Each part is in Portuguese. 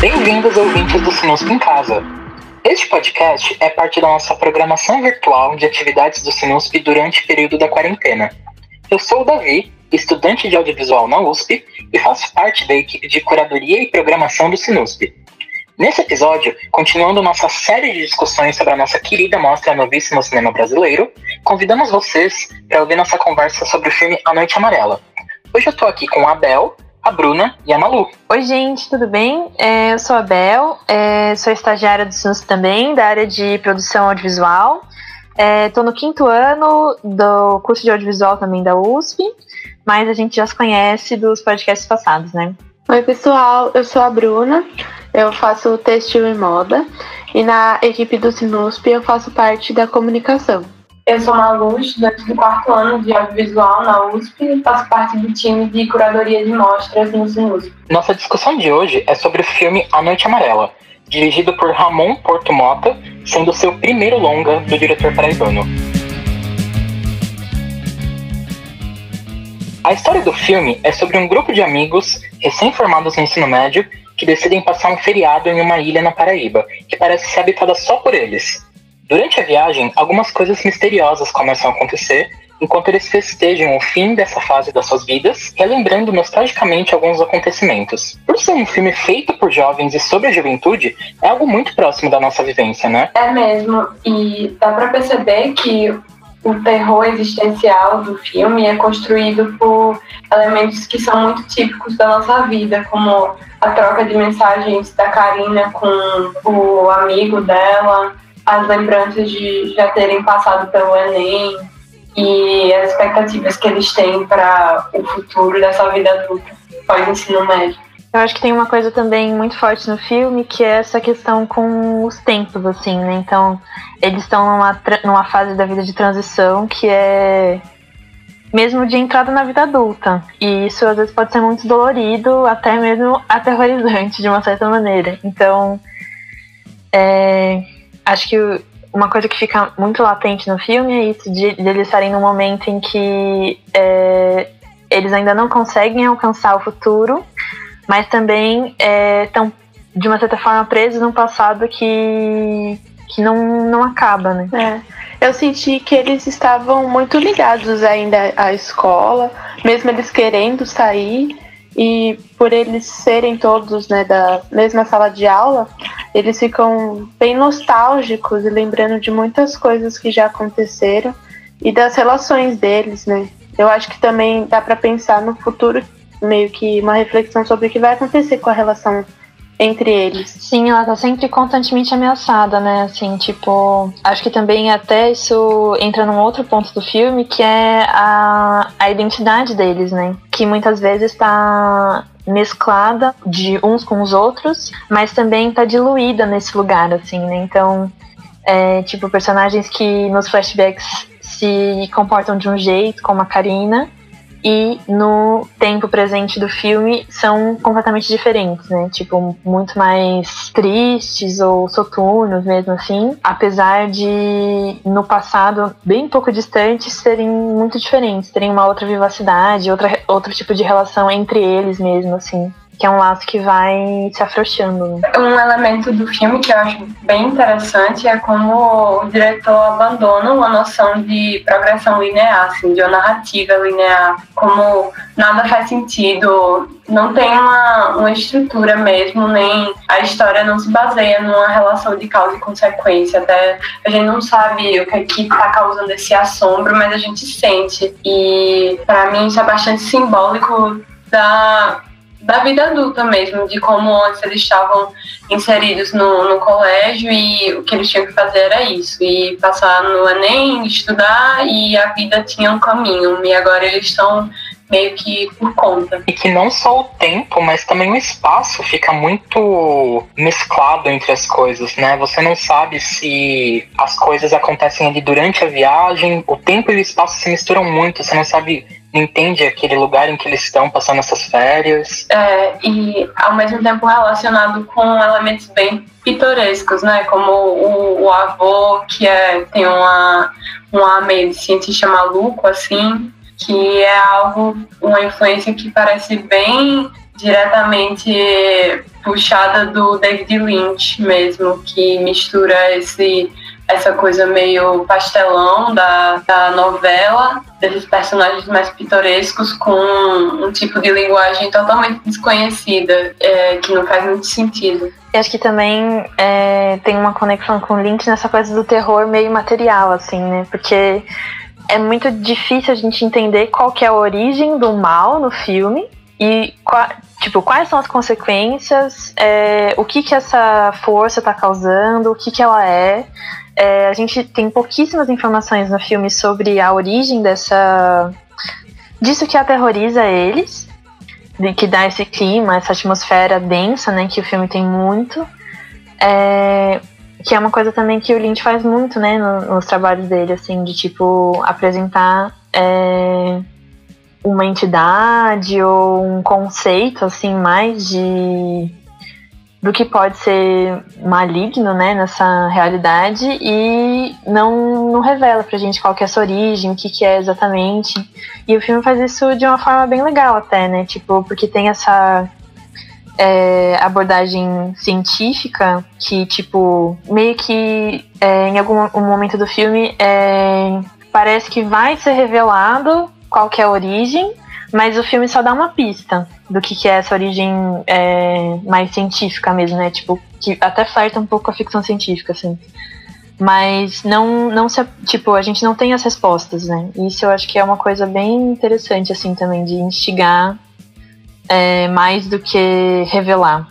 Bem-vindos, ouvintes do Sinusp em Casa. Este podcast é parte da nossa programação virtual de atividades do Sinusp durante o período da quarentena. Eu sou o Davi, estudante de audiovisual na USP e faço parte da equipe de curadoria e programação do Sinusp. Nesse episódio, continuando nossa série de discussões sobre a nossa querida mostra Novíssimo Cinema Brasileiro, convidamos vocês para ouvir nossa conversa sobre o filme A Noite Amarela. Hoje eu estou aqui com a Abel, a Bruna e a Malu. Oi, gente, tudo bem? É, eu sou a Bel, é, sou estagiária do SUNS também, da área de produção audiovisual. Estou é, no quinto ano do curso de audiovisual também da USP, mas a gente já se conhece dos podcasts passados, né? Oi, pessoal, eu sou a Bruna, eu faço textil e moda, e na equipe do Sinusp eu faço parte da comunicação. Eu sou Malu, estudante do quarto ano de audiovisual na USP e faço parte do time de curadoria de mostras no Sinusp. Nossa discussão de hoje é sobre o filme A Noite Amarela, dirigido por Ramon Porto Mota, sendo seu primeiro longa do diretor paraibano. A história do filme é sobre um grupo de amigos recém-formados no ensino médio que decidem passar um feriado em uma ilha na Paraíba, que parece ser habitada só por eles. Durante a viagem, algumas coisas misteriosas começam a acontecer enquanto eles festejam o fim dessa fase das suas vidas, relembrando nostalgicamente alguns acontecimentos. Por ser um filme feito por jovens e sobre a juventude, é algo muito próximo da nossa vivência, né? É mesmo, e dá para perceber que o terror existencial do filme é construído por elementos que são muito típicos da nossa vida, como a troca de mensagens da Karina com o amigo dela, as lembranças de já terem passado pelo Enem e as expectativas que eles têm para o futuro dessa vida adulta pós-ensino médio. Eu acho que tem uma coisa também muito forte no filme, que é essa questão com os tempos, assim, né? Então, eles estão numa, numa fase da vida de transição que é mesmo de entrada na vida adulta. E isso às vezes pode ser muito dolorido, até mesmo aterrorizante de uma certa maneira. Então, é, acho que uma coisa que fica muito latente no filme é isso de, de eles estarem num momento em que é, eles ainda não conseguem alcançar o futuro, mas também estão é, de uma certa forma presos num passado que que não, não acaba, né? É. Eu senti que eles estavam muito ligados ainda à escola, mesmo eles querendo sair, e por eles serem todos né, da mesma sala de aula, eles ficam bem nostálgicos e lembrando de muitas coisas que já aconteceram e das relações deles, né? Eu acho que também dá para pensar no futuro, meio que uma reflexão sobre o que vai acontecer com a relação entre eles. Sim, ela tá sempre constantemente ameaçada, né? Assim, tipo, acho que também até isso entra num outro ponto do filme, que é a, a identidade deles, né? Que muitas vezes está mesclada de uns com os outros, mas também tá diluída nesse lugar, assim, né? Então, é, tipo, personagens que nos flashbacks se comportam de um jeito, como a Karina, e no tempo presente do filme são completamente diferentes, né? Tipo, muito mais tristes ou soturnos mesmo assim, apesar de no passado bem pouco distantes serem muito diferentes, terem uma outra vivacidade, outra, outro tipo de relação entre eles mesmo, assim que é um laço que vai se afrouxando. Um elemento do filme que eu acho bem interessante é como o diretor abandona uma noção de progressão linear, assim, de uma narrativa linear, como nada faz sentido, não tem uma, uma estrutura mesmo, nem a história não se baseia numa relação de causa e consequência. Até a gente não sabe o que é que está causando esse assombro, mas a gente sente. E para mim isso é bastante simbólico da da vida adulta mesmo, de como antes eles estavam inseridos no, no colégio e o que eles tinham que fazer era isso, e passar no Enem, estudar e a vida tinha um caminho, e agora eles estão meio que por conta. E que não só o tempo, mas também o espaço fica muito mesclado entre as coisas, né? Você não sabe se as coisas acontecem ali durante a viagem, o tempo e o espaço se misturam muito, você não sabe entende aquele lugar em que eles estão passando essas férias. É, e ao mesmo tempo relacionado com elementos bem pitorescos, né? Como o, o avô, que é, tem uma, uma meio de cientista maluco, assim, que é algo, uma influência que parece bem diretamente puxada do David Lynch mesmo, que mistura esse essa coisa meio pastelão da, da novela, desses personagens mais pitorescos com um tipo de linguagem totalmente desconhecida, é, que não faz muito sentido. E acho que também é, tem uma conexão com Lynch nessa coisa do terror meio material, assim, né? Porque é muito difícil a gente entender qual que é a origem do mal no filme e tipo quais são as consequências, é, o que que essa força está causando, o que que ela é. É, a gente tem pouquíssimas informações no filme sobre a origem dessa disso que aterroriza eles, de que dá esse clima, essa atmosfera densa, né, que o filme tem muito. É, que é uma coisa também que o Lynch faz muito, né, no, nos trabalhos dele, assim, de tipo apresentar é, uma entidade ou um conceito, assim, mais de do que pode ser maligno, né, nessa realidade e não, não revela pra gente qual que é essa origem, o que que é exatamente. E o filme faz isso de uma forma bem legal até, né, tipo, porque tem essa é, abordagem científica que, tipo, meio que é, em algum um momento do filme é, parece que vai ser revelado qual que é a origem, mas o filme só dá uma pista do que, que é essa origem é, mais científica mesmo, né? Tipo, que até flerta um pouco com a ficção científica, assim. Mas não, não se, tipo, a gente não tem as respostas, né? Isso eu acho que é uma coisa bem interessante, assim, também, de instigar é, mais do que revelar.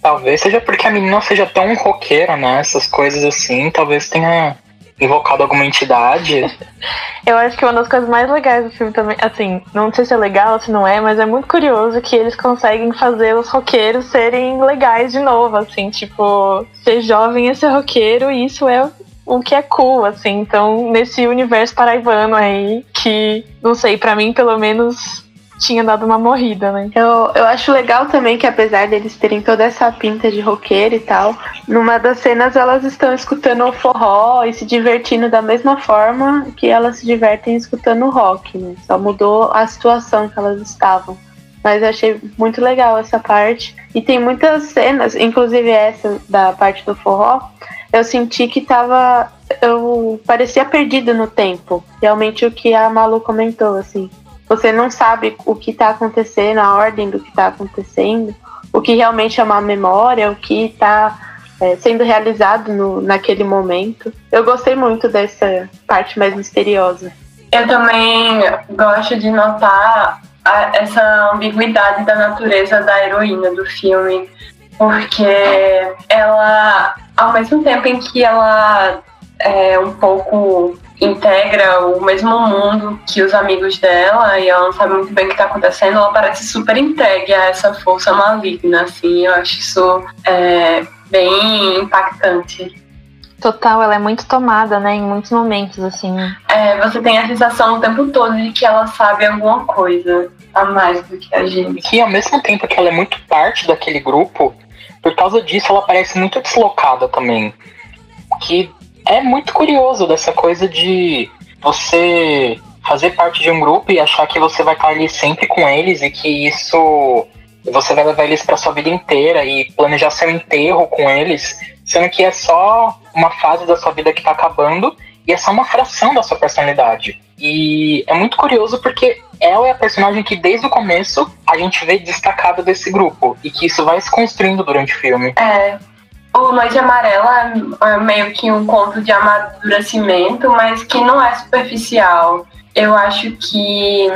Talvez seja porque a menina seja tão roqueira, né? Essas coisas assim, talvez tenha invocado alguma entidade. Eu acho que uma das coisas mais legais do filme também, assim, não sei se é legal, se não é, mas é muito curioso que eles conseguem fazer os roqueiros serem legais de novo, assim, tipo, ser jovem e ser roqueiro, isso é o que é cool, assim. Então, nesse universo paraibano aí, que, não sei, para mim, pelo menos, tinha dado uma morrida, né? Eu, eu acho legal também que apesar deles terem toda essa pinta de roqueiro e tal, numa das cenas elas estão escutando o forró e se divertindo da mesma forma que elas se divertem escutando o rock, né? Só mudou a situação que elas estavam. Mas eu achei muito legal essa parte. E tem muitas cenas, inclusive essa da parte do forró, eu senti que tava. Eu parecia perdido no tempo. Realmente o que a Malu comentou, assim você não sabe o que está acontecendo, a ordem do que está acontecendo, o que realmente é uma memória, o que está é, sendo realizado no, naquele momento. Eu gostei muito dessa parte mais misteriosa. Eu também gosto de notar a, essa ambiguidade da natureza da heroína do filme, porque ela, ao mesmo tempo em que ela é um pouco integra o mesmo mundo que os amigos dela e ela não sabe muito bem o que está acontecendo, ela parece super entregue a essa força maligna, assim, eu acho isso é, bem impactante. Total, ela é muito tomada, né, em muitos momentos, assim. É, você tem a sensação o tempo todo de que ela sabe alguma coisa a mais do que a gente. E ao mesmo tempo que ela é muito parte daquele grupo, por causa disso ela parece muito deslocada também. Que é muito curioso dessa coisa de você fazer parte de um grupo e achar que você vai estar ali sempre com eles e que isso você vai levar eles para sua vida inteira e planejar seu enterro com eles, sendo que é só uma fase da sua vida que está acabando e é só uma fração da sua personalidade. E é muito curioso porque ela é a personagem que desde o começo a gente vê destacada desse grupo e que isso vai se construindo durante o filme. É, o Noite Amarela é meio que um conto de amadurecimento, mas que não é superficial. Eu acho que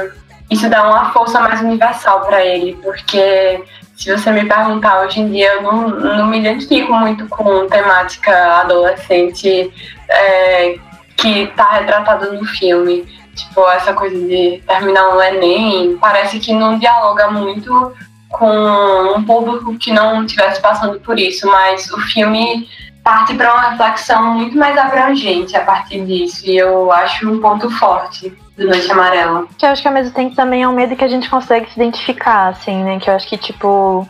isso dá uma força mais universal para ele, porque se você me perguntar hoje em dia, eu não, não me identifico muito com temática adolescente é, que está retratada no filme. Tipo, essa coisa de terminar um Enem, parece que não dialoga muito com um público que não estivesse passando por isso, mas o filme parte para uma reflexão muito mais abrangente a partir disso, e eu acho um ponto forte do Noite Amarela. Que eu acho que ao mesmo tempo também é um medo que a gente consegue se identificar, assim, né? Que eu acho que, tipo,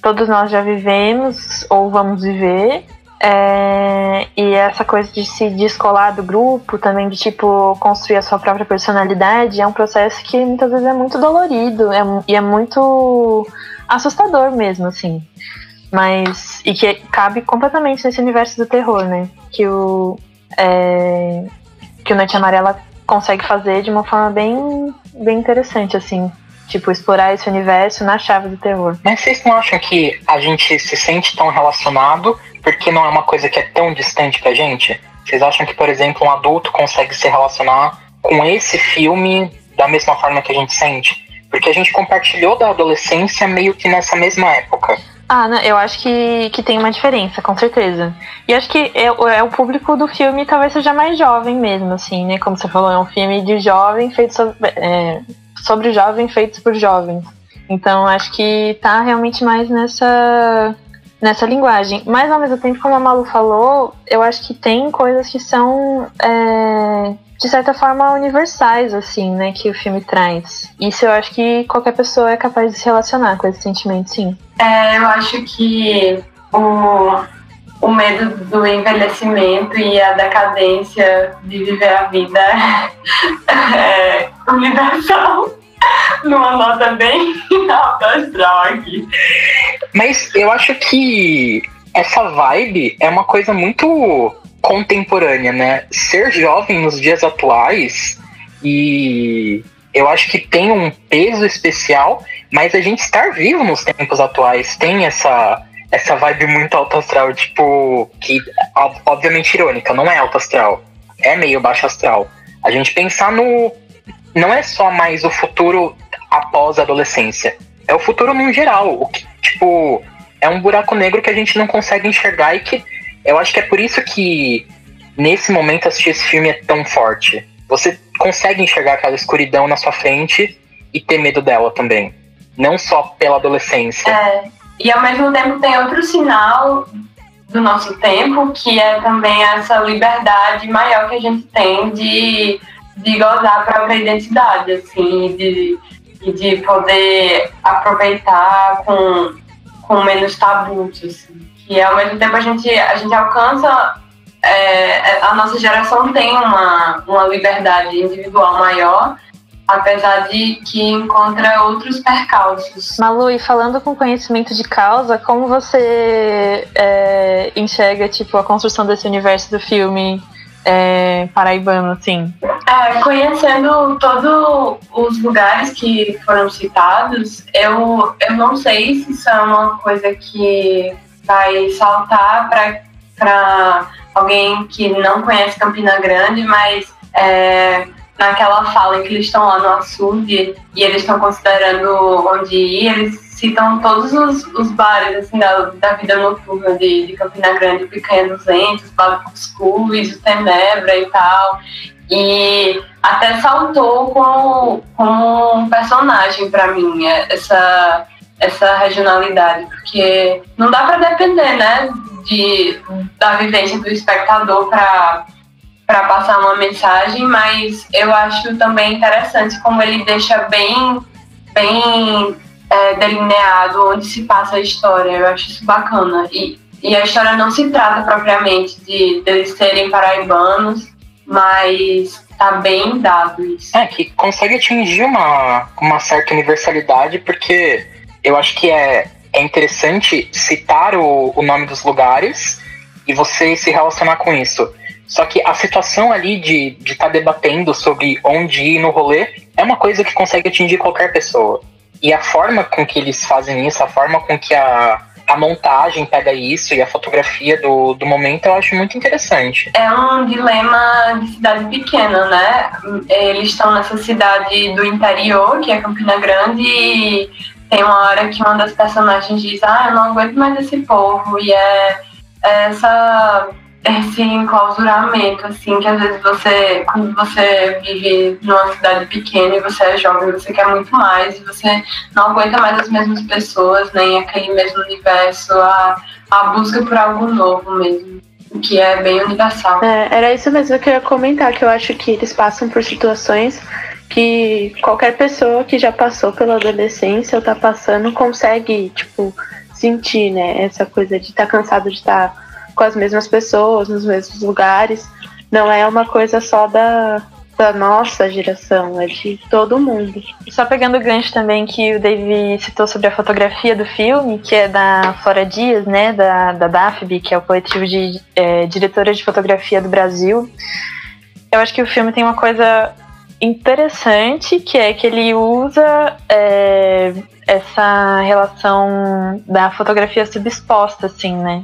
todos nós já vivemos ou vamos viver, É, e essa coisa de se descolar do grupo, também de tipo construir a sua própria personalidade, é um processo que muitas vezes é muito dolorido é, e é muito assustador mesmo, assim. Mas. E que cabe completamente nesse universo do terror, né? Que o. É, que o Noite Amarela consegue fazer de uma forma bem, bem interessante, assim. Tipo, explorar esse universo na chave do terror. Mas vocês não acham que a gente se sente tão relacionado porque não é uma coisa que é tão distante pra gente? Vocês acham que, por exemplo, um adulto consegue se relacionar com esse filme da mesma forma que a gente sente? Porque a gente compartilhou da adolescência meio que nessa mesma época. Ah, não, eu acho que, que tem uma diferença, com certeza. E acho que é, é, o público do filme talvez seja mais jovem mesmo, assim, né? Como você falou, é um filme de jovem feito sobre, é, sobre jovem feitos por jovens. Então acho que tá realmente mais nessa nessa linguagem. Mas ao mesmo tempo, como a Malu falou, eu acho que tem coisas que são é, de certa forma universais, assim, né, que o filme traz. Isso eu acho que qualquer pessoa é capaz de se relacionar com esse sentimento, sim. É, eu acho que o, o medo do envelhecimento e a decadência de viver a vida é universal. Numa nota bem alta astral aqui. Mas eu acho que essa vibe é uma coisa muito contemporânea, né? Ser jovem nos dias atuais e eu acho que tem um peso especial, mas a gente estar vivo nos tempos atuais tem essa essa vibe muito alto astral, tipo, que obviamente irônica, não é alto astral, é meio baixo astral. A gente pensar no não é só mais o futuro após a adolescência, é o futuro no geral, o que, tipo, é um buraco negro que a gente não consegue enxergar e que eu acho que é por isso que nesse momento assistir esse filme é tão forte. Você consegue enxergar aquela escuridão na sua frente e ter medo dela também. Não só pela adolescência. É, e ao mesmo tempo tem outro sinal do nosso tempo, que é também essa liberdade maior que a gente tem de, de gozar a própria identidade, assim, de, de poder aproveitar com, com menos tabus, assim. E ao mesmo tempo a gente, a gente alcança. É, a nossa geração tem uma, uma liberdade individual maior, apesar de que encontra outros percalços. Malu, e falando com conhecimento de causa, como você é, enxerga tipo, a construção desse universo do filme é, paraibano, assim? É, conhecendo todos os lugares que foram citados, eu, eu não sei se isso é uma coisa que vai saltar para alguém que não conhece Campina Grande, mas é, naquela fala em que eles estão lá no açude e eles estão considerando onde ir, eles citam todos os, os bares assim, da, da vida noturna de, de Campina Grande, Picanha 200, Bar Cuscuz, Tenebra e tal. E até saltou como, como um personagem para mim, é, essa essa regionalidade, porque não dá para depender, né, de, da vivência do espectador para para passar uma mensagem, mas eu acho também interessante como ele deixa bem bem é, delineado onde se passa a história. Eu acho isso bacana e e a história não se trata propriamente de eles serem paraibanos, mas tá bem dado isso. É, que consegue atingir uma, uma certa universalidade, porque eu acho que é, é interessante citar o, o nome dos lugares e você se relacionar com isso. Só que a situação ali de estar de tá debatendo sobre onde ir no rolê é uma coisa que consegue atingir qualquer pessoa. E a forma com que eles fazem isso, a forma com que a, a montagem pega isso e a fotografia do, do momento eu acho muito interessante. É um dilema de cidade pequena, né? Eles estão nessa cidade do interior, que é Campina Grande, e tem uma hora que uma das personagens diz, ah, eu não aguento mais esse povo, e é, é essa esse enclausuramento, assim, que às vezes você, quando você vive numa cidade pequena e você é jovem, você quer muito mais, e você não aguenta mais as mesmas pessoas, nem aquele mesmo universo, a, a busca por algo novo mesmo, que é bem universal. É, era isso mesmo que eu ia comentar, que eu acho que eles passam por situações que qualquer pessoa que já passou pela adolescência ou tá passando consegue, tipo, sentir, né? Essa coisa de estar tá cansado de estar tá com as mesmas pessoas, nos mesmos lugares. Não é uma coisa só da, da nossa geração, é de todo mundo. Só pegando o gancho também que o Dave citou sobre a fotografia do filme, que é da Flora Dias, né, da, da DAFB, que é o coletivo de é, diretoras de fotografia do Brasil. Eu acho que o filme tem uma coisa interessante, que é que ele usa é, essa relação da fotografia subexposta, assim, né?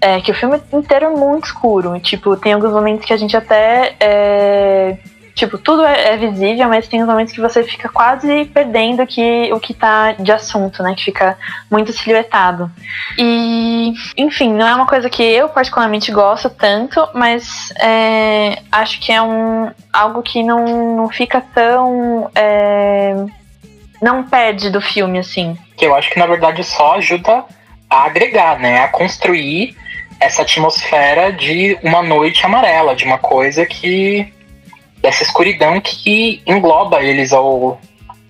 É, que o filme inteiro é muito escuro. Tipo, tem alguns momentos que a gente até. É, tipo, tudo é, é, visível, mas tem uns momentos que você fica quase perdendo que, o que tá de assunto, né? Que fica muito silhuetado. E, enfim, não é uma coisa que eu particularmente gosto tanto, mas é, acho que é um, algo que não, não fica tão. É, não perde do filme, assim. Que eu acho que na verdade só ajuda a agregar, né? A construir essa atmosfera de uma noite amarela, de uma coisa que. dessa escuridão que engloba eles ao,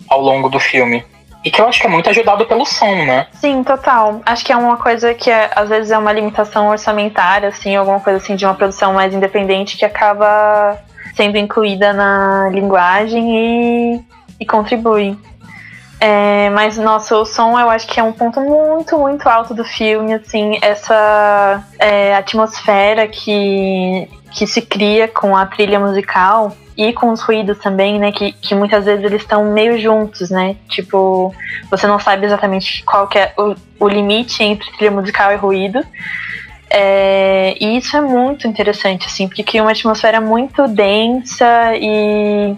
ao longo do filme. E que eu acho que é muito ajudado pelo som, né? Sim, total. Acho que é uma coisa que é, às vezes é uma limitação orçamentária, assim, alguma coisa assim de uma produção mais independente que acaba sendo incluída na linguagem e, e contribui. É, mas, nossa, o som eu acho que é um ponto muito, muito alto do filme, assim, essa é, atmosfera que, que se cria com a trilha musical e com os ruídos também, né, que, que muitas vezes eles estão meio juntos, né, tipo, você não sabe exatamente qual que é o, o limite entre trilha musical e ruído, é, e isso é muito interessante, assim, porque cria uma atmosfera muito densa e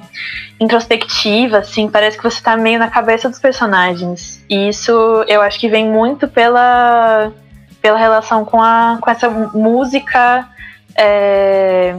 introspectiva, assim, parece que você está meio na cabeça dos personagens. E isso eu acho que vem muito pela, pela relação com, a, com essa música é,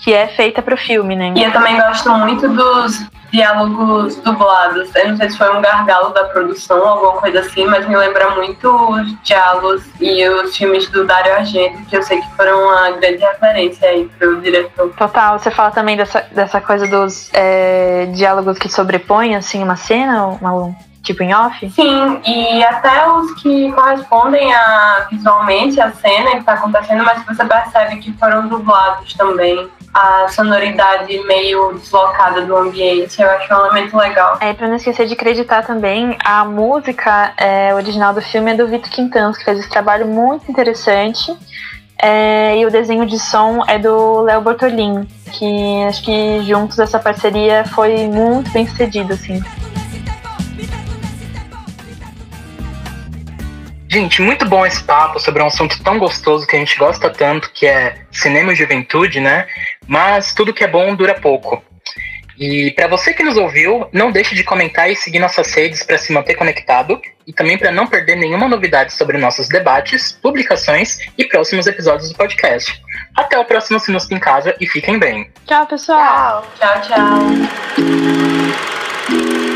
que é feita para o filme, né? E eu também gosto muito dos diálogos dublados. Eu não sei se foi um gargalo da produção, alguma coisa assim, mas me lembra muito os diálogos e os filmes do Dario Argento, que eu sei que foram uma grande referência aí pro diretor. Total, você fala também dessa, dessa coisa dos é, diálogos que sobrepõem, assim, uma cena, uma, tipo em off? Sim, e até os que correspondem a visualmente a cena que está acontecendo, mas você percebe que foram dublados também a sonoridade meio deslocada do ambiente. Eu acho um elemento legal. É, pra não esquecer de acreditar também, a música é, original do filme é do Vitor Quintans, que fez esse trabalho muito interessante. É, e o desenho de som é do Léo Bortolin, que acho que juntos essa parceria foi muito bem sucedida, assim. Gente, muito bom esse papo sobre um assunto tão gostoso que a gente gosta tanto, que é cinema e juventude, né? Mas tudo que é bom dura pouco. E para você que nos ouviu, não deixe de comentar e seguir nossas redes para se manter conectado e também para não perder nenhuma novidade sobre nossos debates, publicações e próximos episódios do podcast. Até o próximo Sinus em Casa e fiquem bem. Tchau, pessoal. Tchau, tchau. tchau.